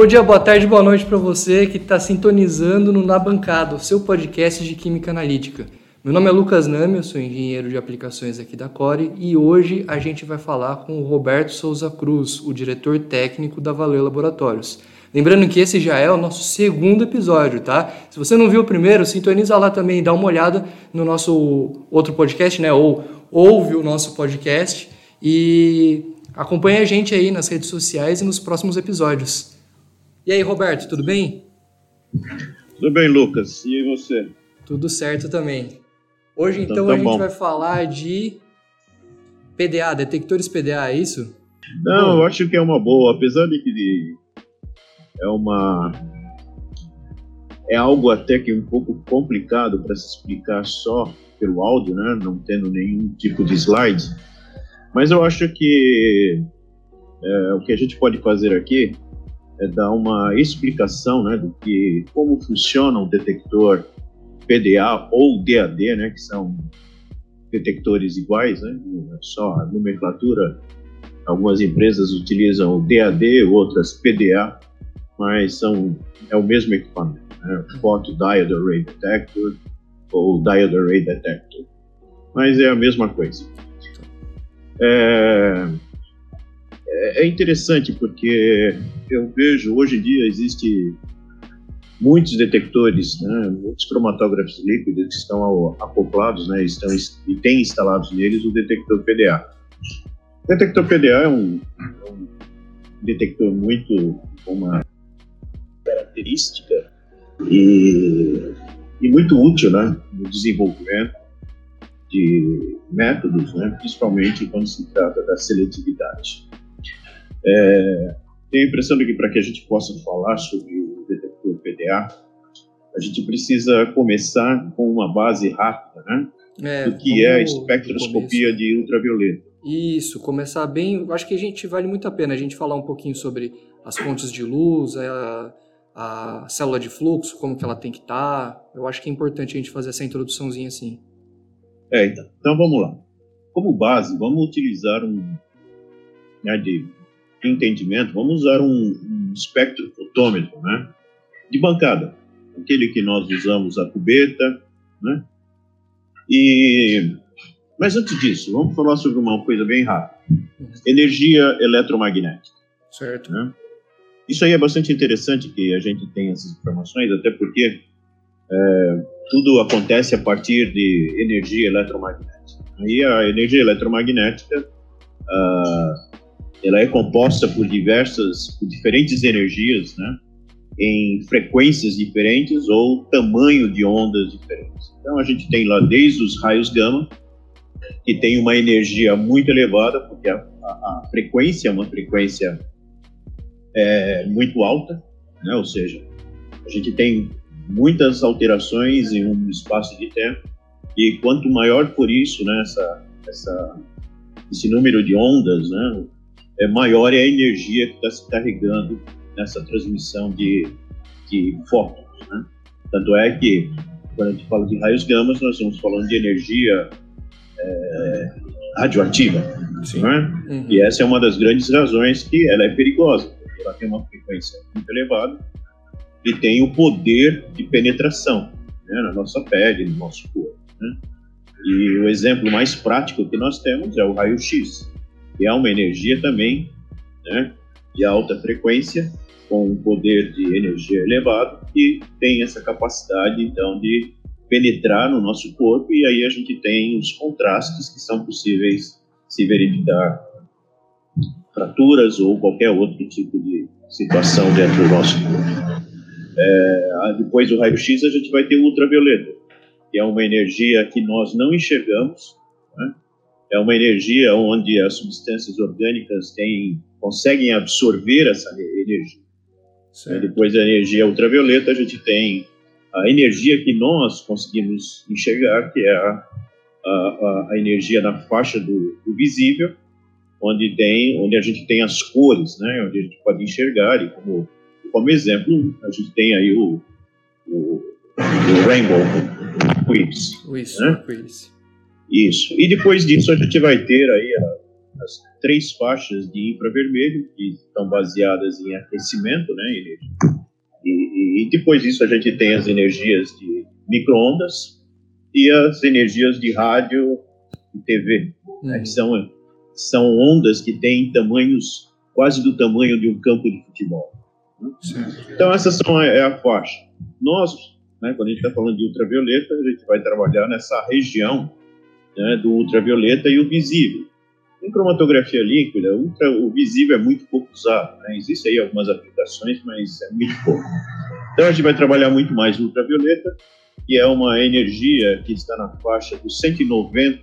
Bom dia, boa tarde, boa noite para você que está sintonizando no Na Bancada, o seu podcast de Química Analítica. Meu nome é Lucas Nami, eu sou engenheiro de aplicações aqui da Core e hoje a gente vai falar com o Roberto Souza Cruz, o diretor técnico da Valeu Laboratórios. Lembrando que esse já é o nosso segundo episódio, tá? Se você não viu o primeiro, sintoniza lá também, dá uma olhada no nosso outro podcast, né? Ou ouve o nosso podcast e acompanhe a gente aí nas redes sociais e nos próximos episódios. E aí, Roberto, tudo bem? Tudo bem, Lucas. E você? Tudo certo também. Hoje, então, então tá a gente bom. vai falar de PDA, detectores PDA, é isso? Não, bom. eu acho que é uma boa, apesar de que é uma é algo até que um pouco complicado para se explicar só pelo áudio, né? Não tendo nenhum tipo de slide. Mas eu acho que é, o que a gente pode fazer aqui é dar uma explicação, né, do que como funciona um detector PDA ou DAD, né, que são detectores iguais, né, só a nomenclatura. Algumas empresas utilizam o DAD, outras PDA, mas são é o mesmo equipamento, né, Photo Diode Array Detector ou Diode Array Detector, mas é a mesma coisa. É, é, é interessante porque eu vejo hoje em dia existe muitos detectores, né, muitos cromatógrafos líquidos que estão acoplados, né, estão e têm instalados neles o detector PDA. O detector PDA é um, é um detector muito com uma característica e, e muito útil, né, no desenvolvimento de métodos, né, principalmente quando se trata da seletividade. É, tenho a impressão de que para que a gente possa falar sobre o detector PDA, a gente precisa começar com uma base rápida, né? É, do que é a espectroscopia de ultravioleta. Isso, começar bem. Acho que a gente vale muito a pena a gente falar um pouquinho sobre as fontes de luz, a, a célula de fluxo, como que ela tem que estar. Tá. Eu acho que é importante a gente fazer essa introduçãozinha assim. É, então, então vamos lá. Como base, vamos utilizar um né, de entendimento, vamos usar um, um espectrofotômetro, né? De bancada, aquele que nós usamos a cubeta, né? E mas antes disso, vamos falar sobre uma coisa bem rápida: energia eletromagnética. Certo. Né? Isso aí é bastante interessante que a gente tenha essas informações, até porque é, tudo acontece a partir de energia eletromagnética. Aí a energia eletromagnética uh, ela é composta por diversas, por diferentes energias, né? Em frequências diferentes ou tamanho de ondas diferentes. Então a gente tem lá desde os raios gama, que tem uma energia muito elevada, porque a, a, a frequência é uma frequência é, muito alta, né? Ou seja, a gente tem muitas alterações em um espaço de tempo e quanto maior for isso, né? Essa, essa esse número de ondas, né? É, maior é a energia que está se carregando nessa transmissão de, de fótons. Né? Tanto é que, quando a gente fala de raios gamas, nós estamos falando de energia é, radioativa. Né? Uhum. E essa é uma das grandes razões que ela é perigosa, porque ela tem uma frequência muito elevada e tem o poder de penetração né, na nossa pele, no nosso corpo. Né? E o exemplo mais prático que nós temos é o raio-x que é uma energia também né, de alta frequência, com um poder de energia elevado, que tem essa capacidade, então, de penetrar no nosso corpo, e aí a gente tem os contrastes que são possíveis se verificar fraturas ou qualquer outro tipo de situação dentro do nosso corpo. É, depois do raio-x, a gente vai ter o ultravioleta, que é uma energia que nós não enxergamos, né? É uma energia onde as substâncias orgânicas têm, conseguem absorver essa energia. Depois da energia ultravioleta, a gente tem a energia que nós conseguimos enxergar, que é a, a, a energia na faixa do, do, visível, onde tem, onde a gente tem as cores, né, onde a gente pode enxergar e como como exemplo a gente tem aí o, o, o rainbow, o quiz, né? quiz. Isso. E depois disso a gente vai ter aí as três faixas de infravermelho que estão baseadas em aquecimento, né, e, e, depois disso a gente tem as energias de microondas e as energias de rádio e TV, né, que são são ondas que têm tamanhos quase do tamanho de um campo de futebol. Né? Então essas são a, é a faixa. Nós, né, quando a gente está falando de ultravioleta, a gente vai trabalhar nessa região né, do ultravioleta e o visível. Em cromatografia líquida, ultra, o visível é muito pouco usado. Né? Existem aí algumas aplicações, mas é muito pouco. Então a gente vai trabalhar muito mais o ultravioleta, que é uma energia que está na faixa dos 190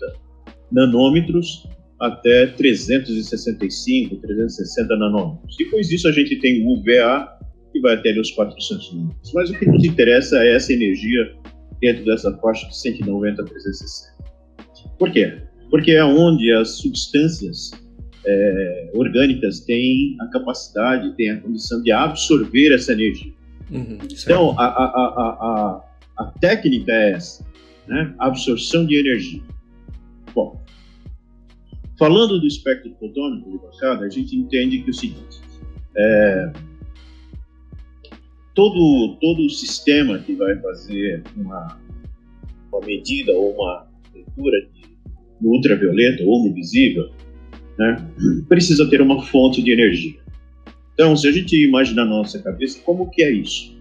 nanômetros até 365, 360 nanômetros. Depois disso a gente tem o UVA, que vai até os 400 nanômetros. Mas o que nos interessa é essa energia dentro dessa faixa de 190 a 360. Por quê? Porque é onde as substâncias é, orgânicas têm a capacidade, têm a condição de absorver essa energia. Uhum, então, a, a, a, a, técnica é essa, né? absorção de energia. Bom, falando do espectro fotônico de bancada, a gente entende que é o seguinte, é, todo, todo o sistema que vai fazer uma, uma medida ou uma leitura de no ultravioleta ou no visível, né, precisa ter uma fonte de energia. Então, se a gente imaginar na nossa cabeça, como que é isso?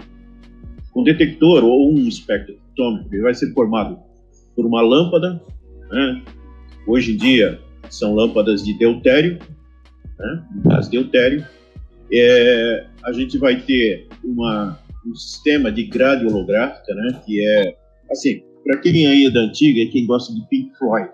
Um detector ou um espectrofotômetro vai ser formado por uma lâmpada, né? hoje em dia são lâmpadas de deutério, né? gás deutério. É, a gente vai ter uma, um sistema de grade holográfica, né? que é, assim, para quem aí é da antiga e quem gosta de Pink Floyd,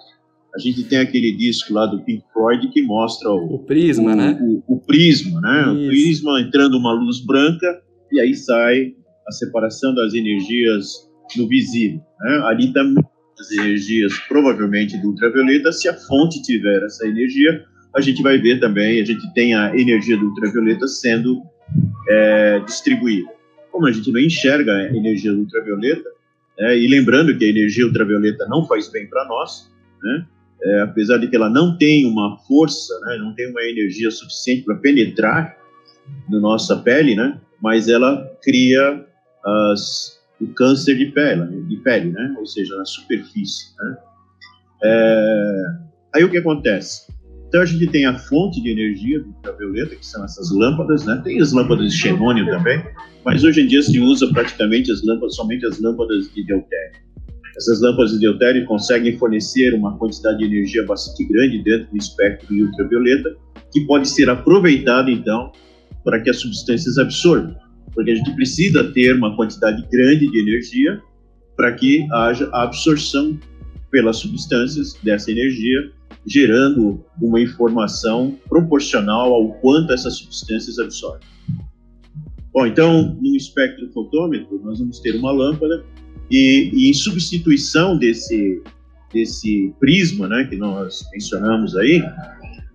a gente tem aquele disco lá do Pink Floyd que mostra o, o prisma, o, né? O, o, prisma, né? Isso. O prisma entrando uma luz branca e aí sai a separação das energias no visível. Né? Ali também as energias provavelmente do ultravioleta. Se a fonte tiver essa energia, a gente vai ver também, a gente tem a energia do ultravioleta sendo é, distribuída. Como a gente não enxerga a energia do ultravioleta, né? e lembrando que a energia ultravioleta não faz bem para nós, né? É, apesar de que ela não tem uma força, né, não tem uma energia suficiente para penetrar na nossa pele, né, mas ela cria as, o câncer de pele, de pele, né, ou seja, na superfície. Né. É, aí o que acontece? Então a gente tem a fonte de energia ultravioleta, que são essas lâmpadas, né? Tem as lâmpadas de xenônio também, mas hoje em dia se usa praticamente as lâmpadas, somente as lâmpadas de deutério. Essas lâmpadas de deutério conseguem fornecer uma quantidade de energia bastante grande dentro do espectro ultravioleta, que pode ser aproveitado, então, para que as substâncias absorvam. Porque a gente precisa ter uma quantidade grande de energia para que haja a absorção pelas substâncias dessa energia, gerando uma informação proporcional ao quanto essas substâncias absorvem. Bom, então, no espectro fotômetro, nós vamos ter uma lâmpada e, e, em substituição desse, desse prisma né, que nós mencionamos aí,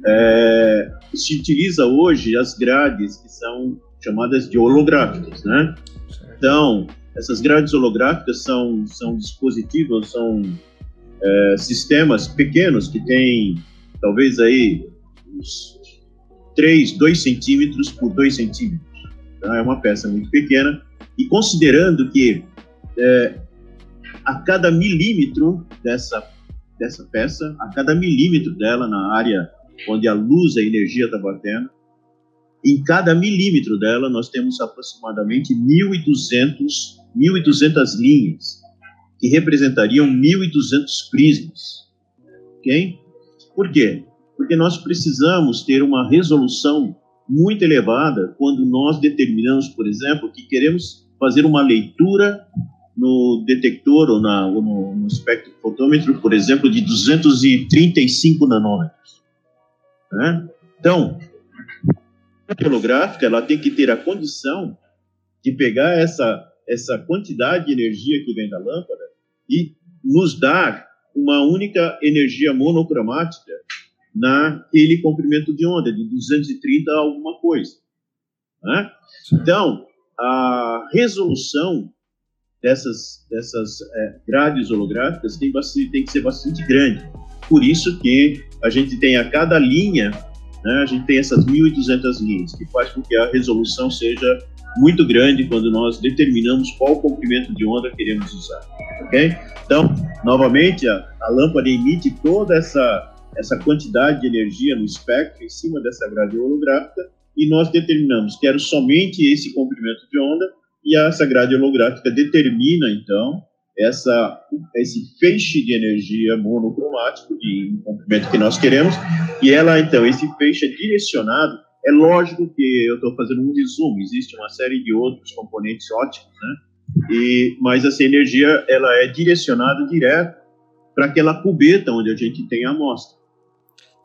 é, se utiliza hoje as grades que são chamadas de holográficas. Né? Então, essas grades holográficas são, são dispositivos, são é, sistemas pequenos que têm talvez aí uns 3, 2 centímetros por 2 centímetros. Então, é uma peça muito pequena. E considerando que é, a cada milímetro dessa, dessa peça, a cada milímetro dela na área onde a luz, a energia está batendo, em cada milímetro dela nós temos aproximadamente 1.200, 1.200 linhas, que representariam 1.200 prismas. Ok? Por quê? Porque nós precisamos ter uma resolução muito elevada quando nós determinamos, por exemplo, que queremos fazer uma leitura no detector ou, na, ou no, no espectrofotômetro, por exemplo, de 235 nanômetros. Né? Então, a holográfica ela tem que ter a condição de pegar essa, essa quantidade de energia que vem da lâmpada e nos dar uma única energia monocromática naquele comprimento de onda, de 230 a alguma coisa. Né? Então, a resolução dessas, dessas é, grades holográficas tem, bastante, tem que ser bastante grande. Por isso que a gente tem a cada linha né, a gente tem essas 1.200 linhas, que faz com que a resolução seja muito grande quando nós determinamos qual comprimento de onda queremos usar, ok? Então, novamente, a, a lâmpada emite toda essa, essa quantidade de energia no espectro em cima dessa grade holográfica e nós determinamos, quero somente esse comprimento de onda e essa grade holográfica determina, então, essa, esse feixe de energia monocromático de comprimento que nós queremos, e ela, então, esse feixe é direcionado, é lógico que eu estou fazendo um resumo, existe uma série de outros componentes óticos, né? E, mas essa energia, ela é direcionada direto para aquela cubeta onde a gente tem a amostra.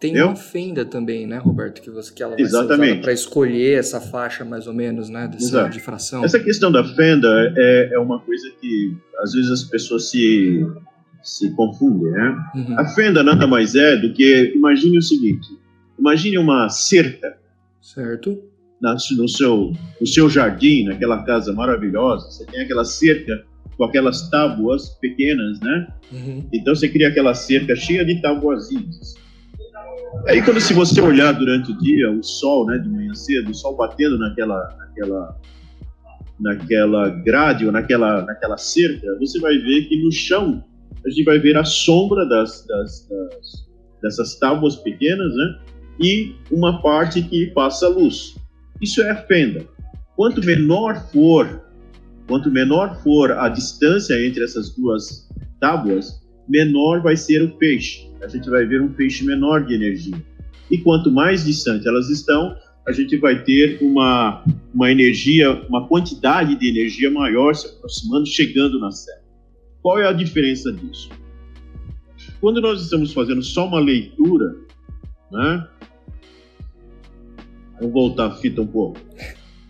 Tem Entendeu? uma fenda também, né, Roberto, que, você, que ela vai Exatamente. para escolher essa faixa mais ou menos, né, dessa difração. Essa questão da fenda é, é uma coisa que às vezes as pessoas se, se confundem, né? Uhum. A fenda nada mais é do que, imagine o seguinte, imagine uma cerca. Certo. Na, no, seu, no seu jardim, naquela casa maravilhosa, você tem aquela cerca com aquelas tábuas pequenas, né? Uhum. Então você cria aquela cerca cheia de tabuazinhas. Aí quando se você olhar durante o dia, o sol, né, de manhã cedo, o sol batendo naquela, naquela, naquela grade ou naquela, naquela cerca, você vai ver que no chão a gente vai ver a sombra das, das, das dessas tábuas pequenas, né, e uma parte que passa luz. Isso é a fenda. Quanto menor for, quanto menor for a distância entre essas duas tábuas, menor vai ser o peixe. A gente vai ver um peixe menor de energia. E quanto mais distante elas estão, a gente vai ter uma, uma energia, uma quantidade de energia maior se aproximando, chegando na célula. Qual é a diferença disso? Quando nós estamos fazendo só uma leitura, né? Vamos voltar a fita um pouco.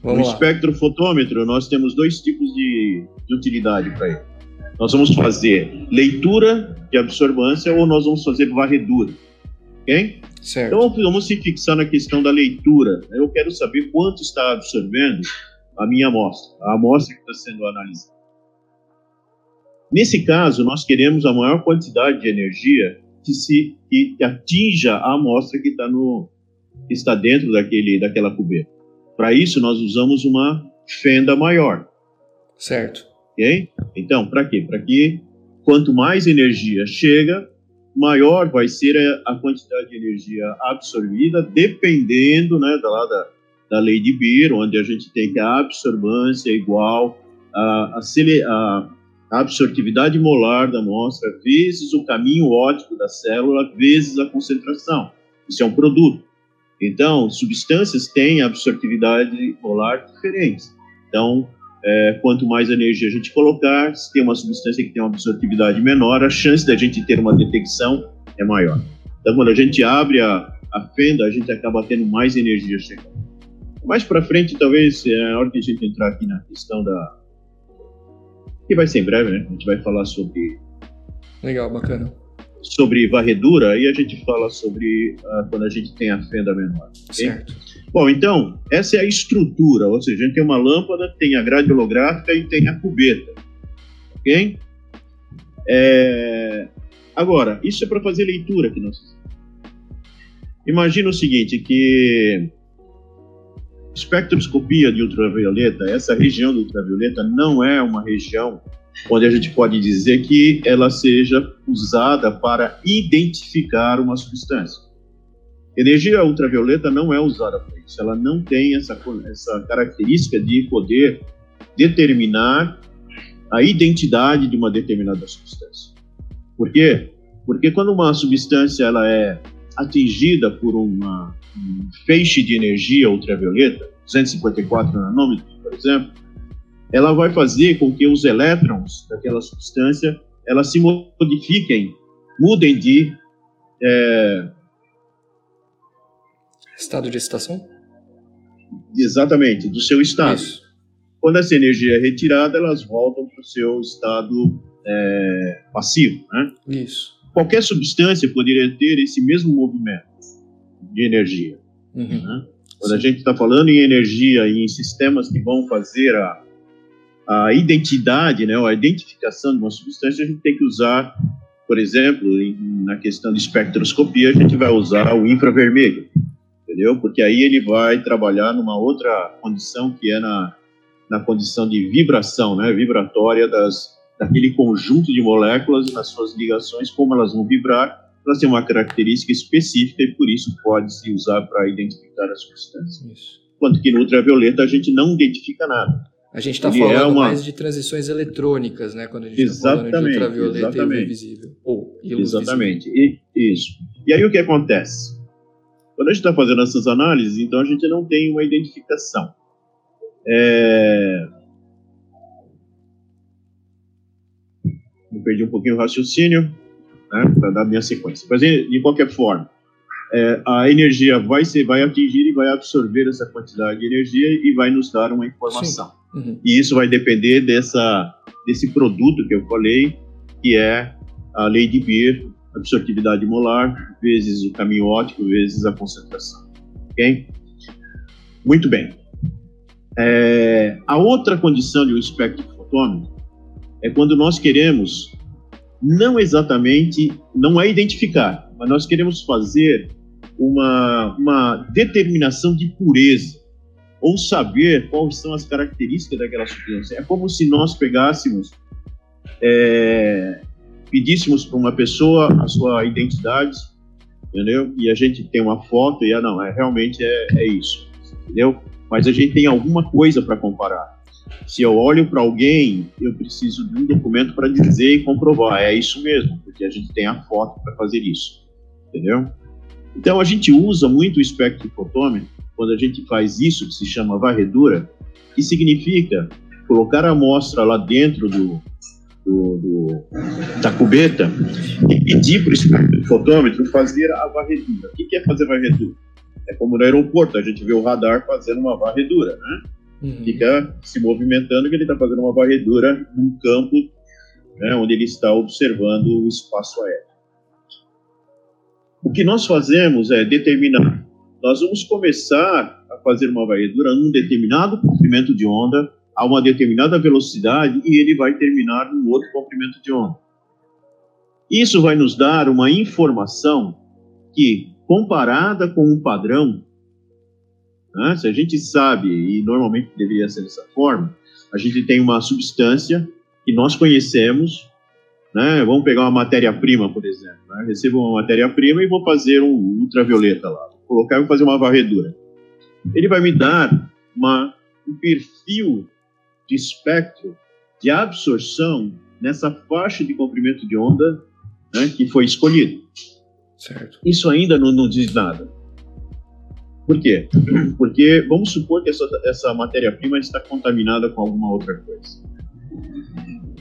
Vamos no lá. espectrofotômetro, nós temos dois tipos de, de utilidade para ele. Nós vamos fazer leitura de absorvância ou nós vamos fazer varredura. Ok? Certo. Então vamos se fixar na questão da leitura. Eu quero saber quanto está absorvendo a minha amostra, a amostra que está sendo analisada. Nesse caso, nós queremos a maior quantidade de energia que, se, que, atinja a amostra que está, no, que está dentro daquele, daquela cubeta. Para isso, nós usamos uma fenda maior. Certo. Então, para quê? Para que quanto mais energia chega, maior vai ser a, quantidade de energia absorvida, dependendo né, da, da, da lei de Beer, onde a gente tem que a absorvância é igual a, a, a absortividade molar da amostra vezes o caminho óptico da célula vezes a concentração. Isso é um produto. Então, substâncias têm absortividade molar diferentes. Então, é, quanto mais energia a gente colocar, se tem uma substância que tem uma absortividade menor, a chance da gente ter uma detecção é maior. Então, quando a gente abre a, a fenda, a gente acaba tendo mais energia chegando. Mais para frente, talvez, é a hora que a gente entrar aqui na questão da. que vai ser em breve, né? A gente vai falar sobre. Legal, bacana. Sobre varredura, aí a gente fala sobre uh, quando a gente tem a fenda menor. Okay? Bom, então, essa é a estrutura, ou seja, a gente tem uma lâmpada, tem a grade holográfica e tem a cubeta, ok? É... Agora, isso é para fazer leitura que nós Imagina o seguinte, que espectroscopia de ultravioleta, essa região do ultravioleta não é uma região onde a gente pode dizer que ela seja usada para identificar uma substância. Energia ultravioleta não é usada para isso, ela não tem essa, essa característica de poder determinar a identidade de uma determinada substância. Por quê? Porque quando uma substância ela é atingida por uma, um feixe de energia ultravioleta, 254 nanômetros, por exemplo, ela vai fazer com que os elétrons daquela substância elas se modifiquem, mudem de é, Estado de excitação? Exatamente, do seu estado. Isso. Quando essa energia é retirada, elas voltam para o seu estado é, passivo. Né? Isso. Qualquer substância poderia ter esse mesmo movimento de energia. Uhum. Né? Quando Sim. a gente está falando em energia e em sistemas que vão fazer a, a identidade, né, a identificação de uma substância, a gente tem que usar, por exemplo, em, na questão de espectroscopia, a gente vai usar o infravermelho entendeu? Porque aí ele vai trabalhar numa outra condição que é na, na condição de vibração, né, vibratória das, daquele conjunto de moléculas nas suas ligações, como elas vão vibrar, elas têm uma característica específica e por isso pode se usar para identificar as substâncias. Isso. Enquanto que no ultravioleta a gente não identifica nada. A gente está falando é uma... mais de transições eletrônicas, né? Quando a gente está falando de ultravioleta exatamente. e invisível. Ou Exatamente. E, isso. E aí o que acontece? Quando a gente está fazendo essas análises, então a gente não tem uma identificação. É... Me perdi um pouquinho o raciocínio, né? Para dar minha sequência. Mas de qualquer forma, é, a energia vai, ser, vai atingir e vai absorver essa quantidade de energia e vai nos dar uma informação. Uhum. E isso vai depender dessa, desse produto que eu falei, que é a lei de Beer, absortividade molar, vezes o caminho óptico, vezes a concentração. Ok? Muito bem. É, a outra condição de um espectro fotômetro é quando nós queremos não exatamente, não é identificar, mas nós queremos fazer uma, uma determinação de pureza ou saber quais são as características daquela substância. É como se nós pegássemos, é, pedíssemos para uma pessoa a sua identidade, entendeu? E a gente tem uma foto e ah, não, é, realmente é, é isso, entendeu? Mas a gente tem alguma coisa para comparar. Se eu olho para alguém, eu preciso de um documento para dizer e comprovar, é isso mesmo, porque a gente tem a foto para fazer isso, entendeu? Então a gente usa muito o espectro fotômetro quando a gente faz isso, que se chama varredura, que significa colocar a amostra lá dentro do, do, do da cubeta e pedir para o fotômetro fazer a varredura. O que é fazer varredura? É como no aeroporto, a gente vê o radar fazendo uma varredura, né? Uhum. Fica se movimentando que ele está fazendo uma varredura num campo né, onde ele está observando o espaço aéreo. O que nós fazemos é determinar. Nós vamos começar a fazer uma varredura num determinado comprimento de onda, a uma determinada velocidade, e ele vai terminar num outro comprimento de onda. Isso vai nos dar uma informação que, comparada com um padrão, né, se a gente sabe, e normalmente deveria ser dessa forma, a gente tem uma substância que nós conhecemos, né? Vamos pegar uma matéria-prima, por exemplo. Né? Recebo uma matéria-prima e vou fazer um ultravioleta lá. Vou colocar e vou fazer uma varredura. Ele vai me dar uma, um perfil de espectro de absorção nessa faixa de comprimento de onda né, que foi escolhido. Certo. Isso ainda não, não diz nada. Por quê? Porque vamos supor que essa, essa matéria-prima está contaminada com alguma outra coisa.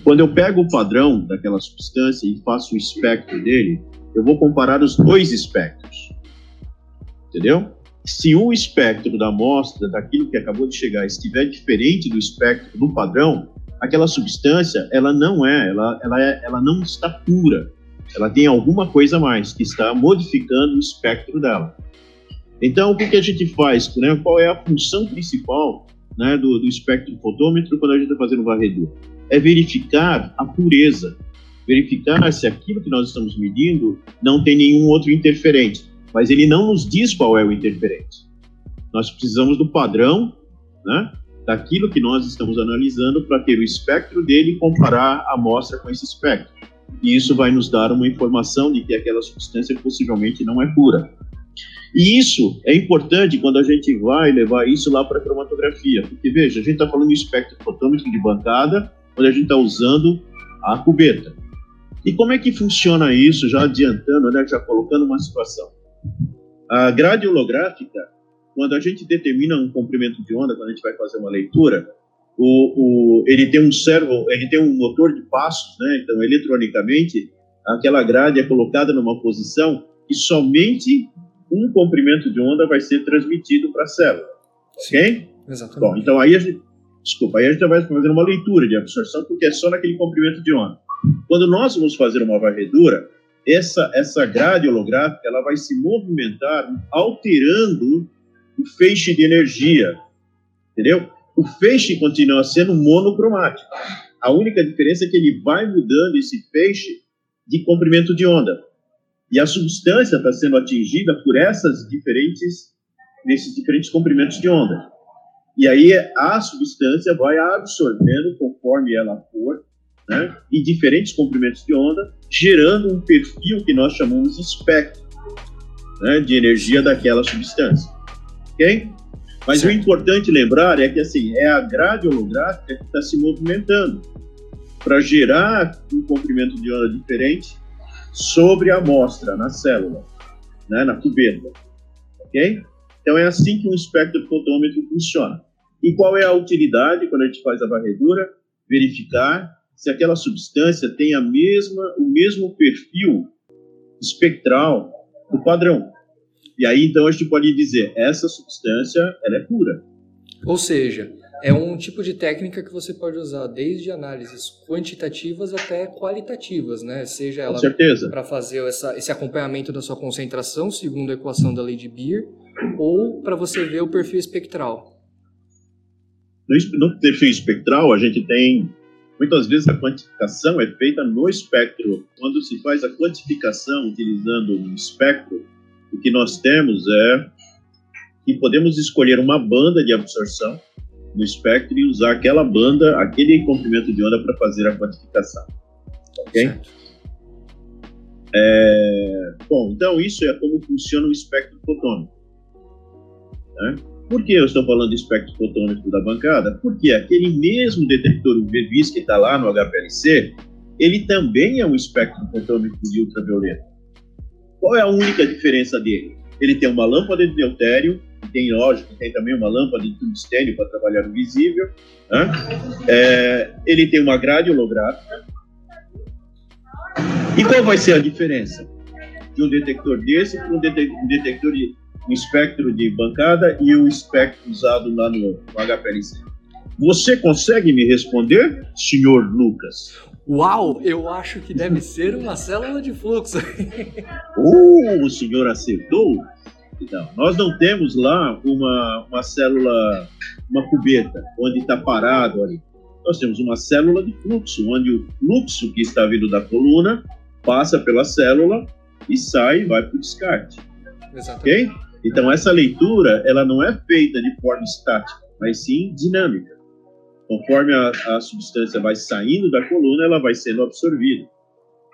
Quando eu pego o padrão daquela substância e faço o espectro dele, eu vou comparar os dois espectros. Entendeu? Se o espectro da amostra, daquilo que acabou de chegar, estiver diferente do espectro do padrão, aquela substância, ela não é, ela, ela, é, ela não está pura. Ela tem alguma coisa a mais que está modificando o espectro dela. Então, o que, que a gente faz? Né? Qual é a função principal né, do, do espectro fotômetro quando a gente está fazendo varredura? é verificar a pureza, verificar se aquilo que nós estamos medindo não tem nenhum outro interferente, mas ele não nos diz qual é o interferente. Nós precisamos do padrão, né, daquilo que nós estamos analisando para ter o espectro dele e comparar a amostra com esse espectro. E isso vai nos dar uma informação de que aquela substância possivelmente não é pura. E isso é importante quando a gente vai levar isso lá para a cromatografia, porque veja, a gente está falando de espectro fotômetro de bancada, onde a gente está usando a cubeta. E como é que funciona isso, já adiantando, né, já colocando uma situação? A grade holográfica, quando a gente determina um comprimento de onda, quando a gente vai fazer uma leitura, o, o, ele tem um servo, ele tem um motor de passos, né? Então, eletronicamente, aquela grade é colocada numa posição que somente um comprimento de onda vai ser transmitido para a célula, Sim, ok? Exatamente. Bom, então aí a gente, Desculpa, aí a gente vai fazer uma leitura de absorção, porque é só naquele comprimento de onda. Quando nós vamos fazer uma varredura, essa, essa grade holográfica ela vai se movimentar alterando o feixe de energia, entendeu? O feixe continua sendo monocromático. A única diferença é que ele vai mudando esse feixe de comprimento de onda. E a substância está sendo atingida por essas diferentes nesses diferentes comprimentos de onda. E aí a substância vai absorvendo conforme ela for, né, em diferentes comprimentos de onda, gerando um perfil que nós chamamos de espectro né, de energia daquela substância. Ok? Mas certo. o importante lembrar é que assim é a grade holográfica que está se movimentando para gerar um comprimento de onda diferente sobre a amostra, na célula, né, na cubeta. Ok? Então é assim que um espectrofotômetro funciona. E qual é a utilidade quando a gente faz a varredura? Verificar se aquela substância tem a mesma, o mesmo perfil espectral do padrão. E aí então a gente pode dizer essa substância ela é pura. Ou seja, é um tipo de técnica que você pode usar desde análises quantitativas até qualitativas, né? Seja ela para fazer essa, esse acompanhamento da sua concentração, segundo a equação da lei de Beer, ou para você ver o perfil espectral. No, no perfil espectral, a gente tem muitas vezes a quantificação é feita no espectro. Quando se faz a quantificação utilizando um espectro, o que nós temos é que podemos escolher uma banda de absorção no espectro e usar aquela banda, aquele comprimento de onda para fazer a quantificação. Ok? É, bom, então isso é como funciona o espectro fotônico. Né? Por que eu estou falando do espectro fotônico da bancada? Porque aquele mesmo detector UV-Vis que está lá no HPLC, ele também é um espectro fotônico de ultravioleta. Qual é a única diferença dele? Ele tem uma lâmpada de deutério tem, lógico, tem também uma lâmpada de tungstênio para trabalhar no visível. Né? É, ele tem uma grade holográfica. E qual vai ser a diferença de um detector desse para um, detector de um espectro de bancada e o espectro usado lá no, no HPLC? Você consegue me responder, senhor Lucas? Uau, eu acho que deve ser uma célula de fluxo. uh, o senhor acertou? Então, nós não temos lá uma, uma célula, uma cubeta, onde está parado ali. Nós temos uma célula de fluxo, onde o fluxo que está vindo da coluna passa pela célula e sai e vai para o descarte. Exatamente. Ok? Então, essa leitura, ela não é feita de forma estática, mas sim dinâmica. Conforme a, a substância vai saindo da coluna, ela vai sendo absorvida.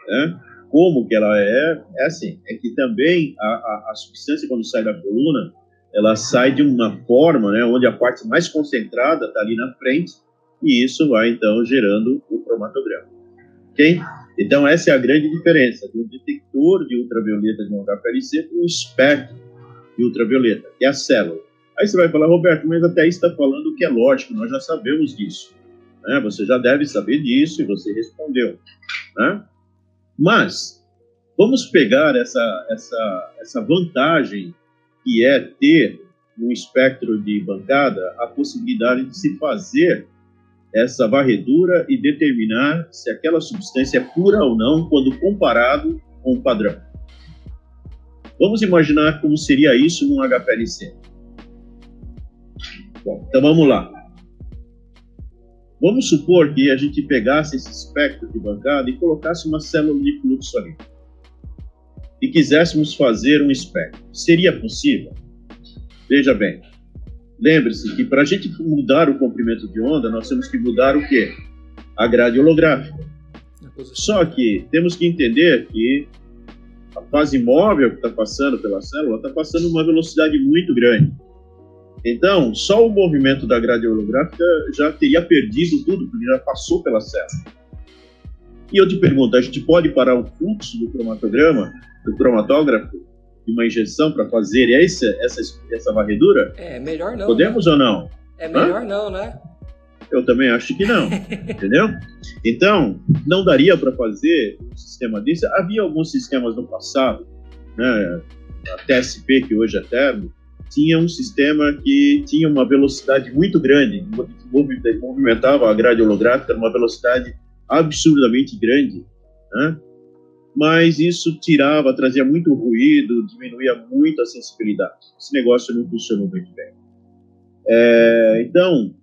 Né? como que ela é, é assim, é que também a, a, a, substância quando sai da coluna, ela sai de uma forma, né, onde a parte mais concentrada está ali na frente, e isso vai então gerando o cromatograma. Ok? Então essa é a grande diferença um detector de ultravioleta de um HPLC para um espectro de ultravioleta, que é a célula. Aí você vai falar, Roberto, mas até aí está falando que é lógico, nós já sabemos disso. Né? Você já deve saber disso e você respondeu. Né? Mas vamos pegar essa, essa, essa vantagem que é ter no espectro de bancada a possibilidade de se fazer essa varredura e determinar se aquela substância é pura ou não quando comparado com o padrão. Vamos imaginar como seria isso num HPLC. Bom, então vamos lá. Vamos supor que a gente pegasse esse espectro de bancada e colocasse uma célula de fluxo ali. E quiséssemos fazer um espectro. Seria possível? Veja bem. Lembre-se que para a gente mudar o comprimento de onda, nós temos que mudar o quê? A grade holográfica. Só que temos que entender que fase móvel que está passando pela célula está passando uma velocidade muito grande. Então, só o movimento da grade holográfica já teria perdido tudo, porque já passou pela célula. E eu te pergunto, a gente pode parar o fluxo do cromatograma, do cromatógrafo, de uma injeção para fazer essa, essa, essa varredura? É, melhor não. Podemos né? ou não? É melhor Hã? não, né? Eu também acho que não, entendeu? Então, não daria para fazer um sistema desse. Havia alguns sistemas no passado, né? A TSP, que hoje é termo, tinha um sistema que tinha uma velocidade muito grande, movimentava a grade holográfica numa velocidade absurdamente grande, né? mas isso tirava, trazia muito ruído, diminuía muito a sensibilidade. Esse negócio não funcionou muito bem. É, então,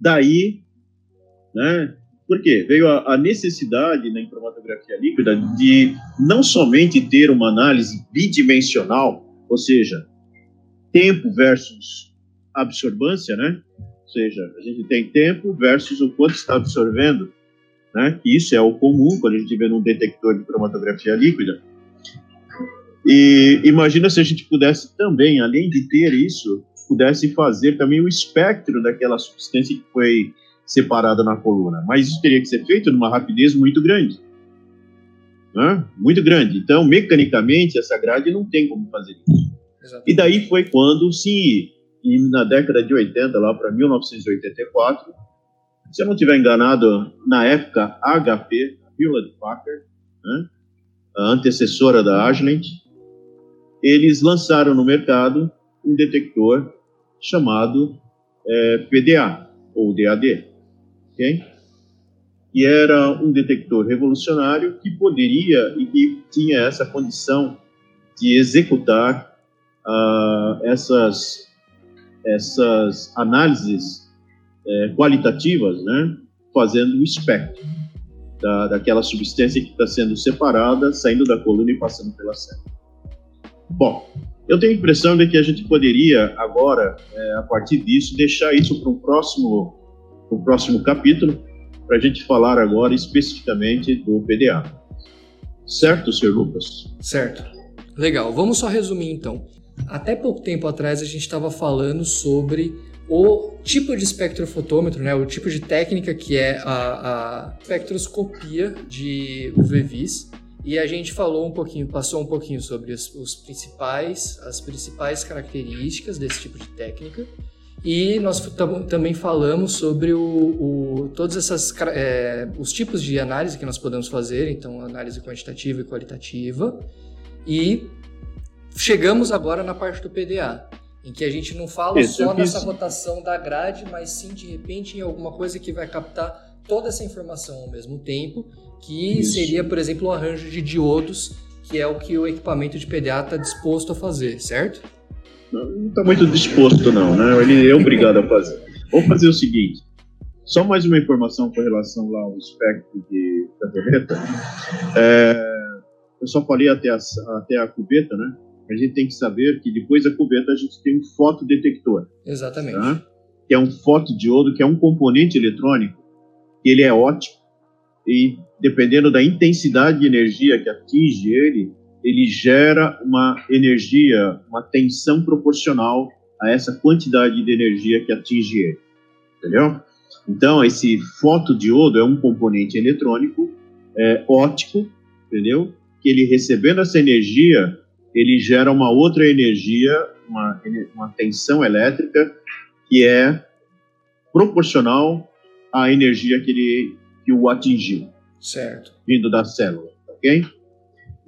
daí, né, por quê? Veio a, a necessidade na cromatografia líquida de não somente ter uma análise bidimensional, ou seja, tempo versus absorvância, né? Ou seja, a gente tem tempo versus o quanto está absorvendo, né? Isso é o comum quando a gente vê num detector de cromatografia líquida. E imagina se a gente pudesse também, além de ter isso, pudesse fazer também o espectro daquela substância que foi separada na coluna. Mas isso teria que ser feito numa rapidez muito grande. Né? Muito grande. Então, mecanicamente, essa grade não tem como fazer isso. Exatamente. E daí foi quando se, na década de 80, lá para 1984, se eu não estiver enganado, na época, HP, Hewlett Packard, né? a antecessora da Agilent, eles lançaram no mercado um detector chamado é, PDA, ou DAD. Okay? E era um detector revolucionário que poderia e que tinha essa condição de executar uh, essas, essas análises é, qualitativas, né, fazendo o espectro da, daquela substância que está sendo separada, saindo da coluna e passando pela célula. Bom, eu tenho a impressão de que a gente poderia agora, é, a partir disso, deixar isso para um próximo, um próximo capítulo, para a gente falar agora especificamente do PDA. Certo, Sr. Lucas? Certo. Legal. Vamos só resumir então. Até pouco tempo atrás a gente estava falando sobre o tipo de espectrofotômetro, né, o tipo de técnica que é a, a espectroscopia de UV-Vis e a gente falou um pouquinho, passou um pouquinho sobre os, os principais, as principais características desse tipo de técnica. E nós também falamos sobre o, o todos essas, é, os tipos de análise que nós podemos fazer, então análise quantitativa e qualitativa. E chegamos agora na parte do PDA, em que a gente não fala Isso, só nessa rotação da grade, mas sim de repente em alguma coisa que vai captar toda essa informação ao mesmo tempo que Isso. seria, por exemplo, o arranjo de diodos, que é o que o equipamento de PDA está disposto a fazer, certo? Não está muito disposto, não, né? Ele é obrigado a fazer. Vamos fazer o seguinte: só mais uma informação com relação lá ao espectro de ultravioleta. É, eu só falei até a, até a cubeta, né? A gente tem que saber que depois da cubeta a gente tem um fotodetector. Exatamente. Tá? Que é um fotodiodo, que é um componente eletrônico, que ele é ótico e dependendo da intensidade de energia que atinge ele, ele gera uma energia, uma tensão proporcional a essa quantidade de energia que atinge ele. Entendeu? Então, esse fotodiodo é um componente eletrônico é, óptico, entendeu? Que ele recebendo essa energia, ele gera uma outra energia, uma, uma tensão elétrica que é proporcional à energia que, ele, que o atingiu. Certo. Vindo da célula, ok?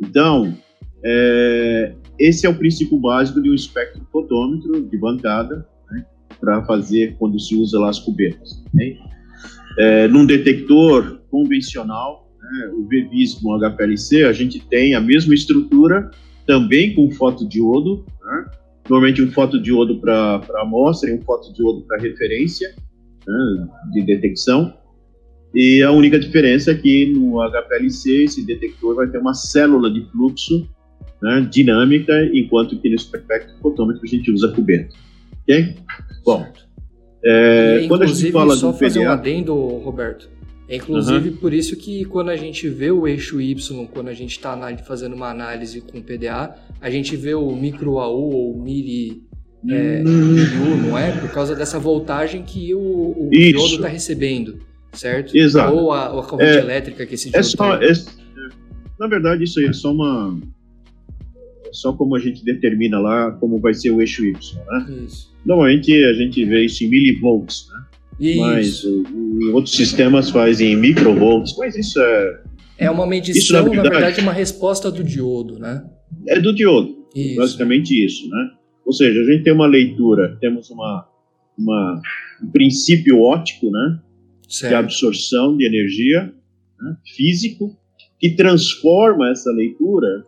Então, é, esse é o princípio básico de um espectrofotômetro de bancada, né, para fazer quando se usa lá as cubetas. Okay? É, num detector convencional, né, o VVIS com HPLC, a gente tem a mesma estrutura, também com fotodiodo, né, normalmente um fotodiodo para amostra e um fotodiodo para referência né, de detecção. E a única diferença é que no HPLC esse detector vai ter uma célula de fluxo né, dinâmica, enquanto que no espectrofotômetro a gente usa cubeta. Ok? Bom, é, e, quando a gente fala só do fazer PDA... um adendo, Roberto. É inclusive por isso que quando a gente vê o eixo Y, quando a gente está fazendo uma análise com PDA, a gente vê o micro AU ou miri é, hum. não é? Por causa dessa voltagem que o, o diodo está recebendo certo? Exato. Ou a, ou a corrente é, elétrica que esse é só, é, Na verdade, isso aí é só uma. É só como a gente determina lá como vai ser o eixo Y, né? Isso. Normalmente a gente vê isso em milivolts, né? Isso. Mas outros sistemas faz em microvolts, mas isso é. É uma medição, isso, na, verdade, na verdade, uma resposta do diodo, né? É do diodo. Isso. Basicamente isso, né? Ou seja, a gente tem uma leitura, temos uma, uma um princípio óptico, né? Certo. de absorção de energia né, físico, que transforma essa leitura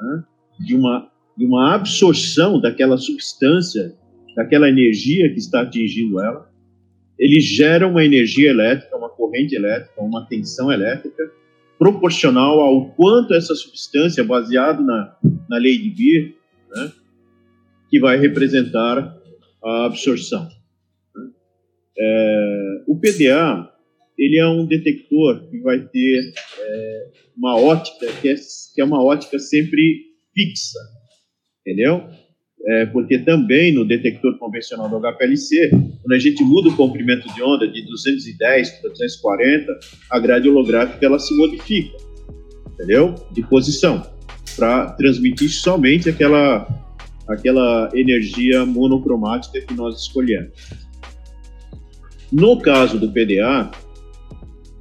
né, de, uma, de uma absorção daquela substância, daquela energia que está atingindo ela. Ele gera uma energia elétrica, uma corrente elétrica, uma tensão elétrica, proporcional ao quanto essa substância, baseado na, na lei de Beer, né, que vai representar a absorção. É, o PDA ele é um detector que vai ter é, uma ótica que é, que é uma ótica sempre fixa, entendeu? É, porque também no detector convencional do HPLC, quando a gente muda o comprimento de onda de 210 para 240, a grade holográfica ela se modifica, entendeu? De posição, para transmitir somente aquela, aquela energia monocromática que nós escolhemos. No caso do PDA,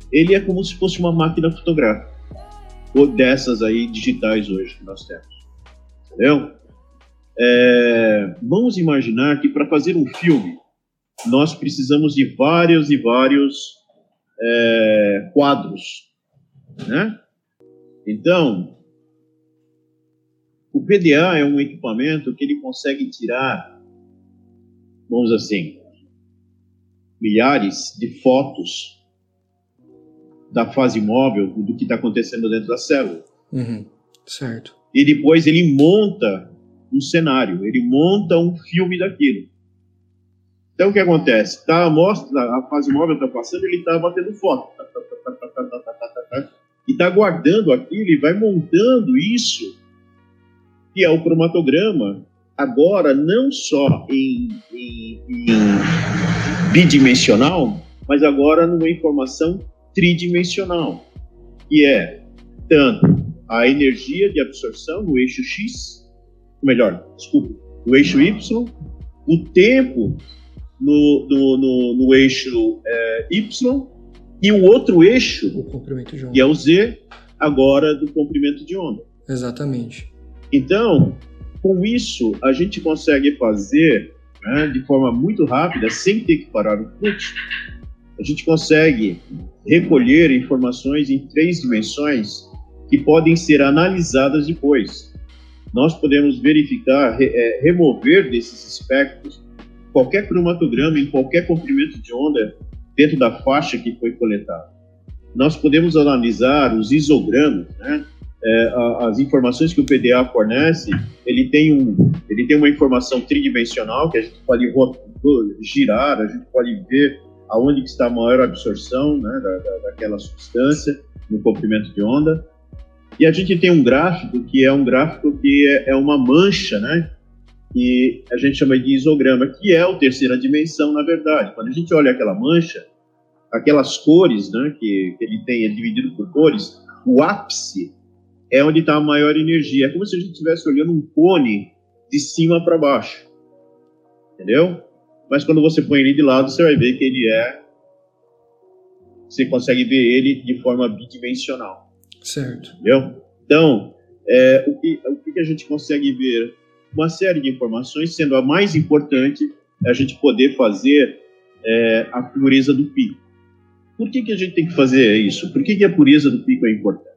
ele é como se fosse uma máquina fotográfica, ou dessas aí digitais hoje que nós temos, entendeu? É, vamos imaginar que para fazer um filme nós precisamos de vários e vários é, quadros, né? Então, o PDA é um equipamento que ele consegue tirar, vamos assim, milhares de fotos da fase móvel do que está acontecendo dentro da célula. Uhum, certo. E depois ele monta um cenário, ele monta um filme daquilo. Então o que acontece? Tá a amostra, a fase móvel está passando, ele está batendo foto. e está guardando aquilo e vai montando isso, que é o cromatograma, agora não só em, em, em bidimensional, mas agora numa informação tridimensional, que é tanto a energia de absorção no eixo X, melhor, desculpa, no eixo Y, o tempo no, no, no, no eixo é, Y e o outro eixo, o que é o Z, agora do comprimento de onda. Exatamente. Então, com isso, a gente consegue fazer né, de forma muito rápida, sem ter que parar o fluxo, a gente consegue recolher informações em três dimensões que podem ser analisadas depois. Nós podemos verificar, re, é, remover desses espectros qualquer cromatograma em qualquer comprimento de onda dentro da faixa que foi coletada. Nós podemos analisar os isogramas, né? É, as informações que o PDA fornece, ele tem, um, ele tem uma informação tridimensional que a gente pode girar, a gente pode ver aonde está a maior absorção né, da, da, daquela substância no comprimento de onda. E a gente tem um gráfico que é um gráfico que é, é uma mancha, né? Que a gente chama de isograma, que é a terceira dimensão, na verdade. Quando a gente olha aquela mancha, aquelas cores, né, que, que ele tem, é dividido por cores, o ápice é onde está a maior energia. É como se a gente estivesse olhando um cone de cima para baixo. Entendeu? Mas quando você põe ele de lado, você vai ver que ele é. Você consegue ver ele de forma bidimensional. Certo. Entendeu? Então, é, o, que, o que a gente consegue ver? Uma série de informações, sendo a mais importante é a gente poder fazer é, a pureza do pico. Por que, que a gente tem que fazer isso? Por que, que a pureza do pico é importante?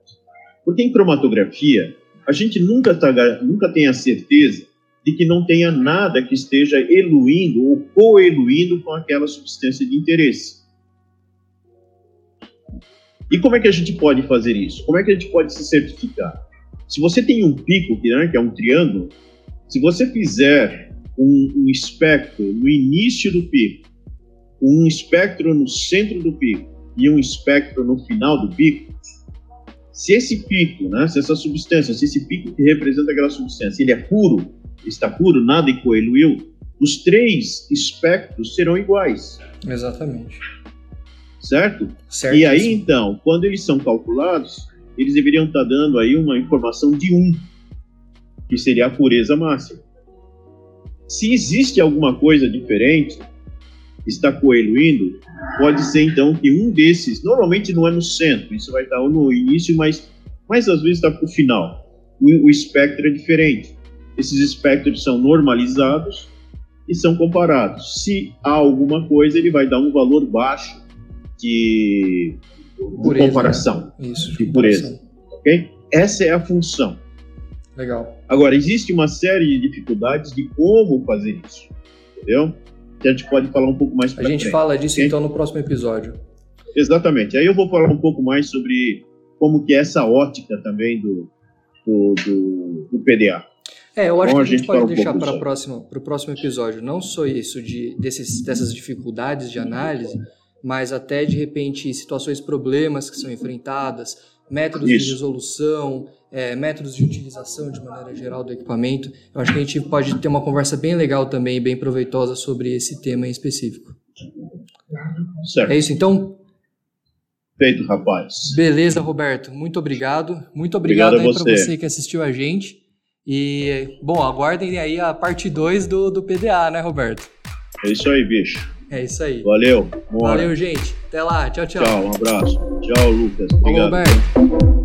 Porque em cromatografia, a gente nunca, tá, nunca tem a certeza de que não tenha nada que esteja eluindo ou coeluindo com aquela substância de interesse. E como é que a gente pode fazer isso? Como é que a gente pode se certificar? Se você tem um pico, né, que é um triângulo, se você fizer um, um espectro no início do pico, um espectro no centro do pico e um espectro no final do pico, se esse pico, né, se essa substância, se esse pico que representa aquela substância, ele é puro, está puro, nada coeluiu, os três espectros serão iguais. Exatamente. Certo? certo e aí, então, quando eles são calculados, eles deveriam estar dando aí uma informação de um, que seria a pureza máxima. Se existe alguma coisa diferente, está coeluindo, pode ser então que um desses, normalmente não é no centro, isso vai estar no início, mas, mas às vezes está para o final. O, o espectro é diferente. Esses espectros são normalizados e são comparados. Se há alguma coisa, ele vai dar um valor baixo de, pureza, de comparação, né? Isso, de, pureza. Okay? Essa é a função. Legal. Agora, existe uma série de dificuldades de como fazer isso, entendeu? Que a gente pode falar um pouco mais A gente frente. fala disso então no próximo episódio. Exatamente. Aí eu vou falar um pouco mais sobre como que é essa ótica também do, do, do, do PDA. É, eu acho Bom, que a gente, a gente pode deixar um para o próximo episódio não só isso de, desses, dessas dificuldades de análise, mas até de repente situações, problemas que são enfrentadas, métodos isso. de resolução, é, métodos de utilização de maneira geral do equipamento. Eu acho que a gente pode ter uma conversa bem legal também, bem proveitosa sobre esse tema em específico. Certo. É isso então? Feito, rapaz. Beleza, Roberto. Muito obrigado. Muito obrigado, obrigado para você. que assistiu a gente. E, bom, aguardem aí a parte 2 do, do PDA, né, Roberto? É isso aí, bicho. É isso aí. Valeu. Bora. Valeu, gente. Até lá. Tchau, tchau. Tchau, um abraço. Tchau, Lucas. Obrigado. Roberto.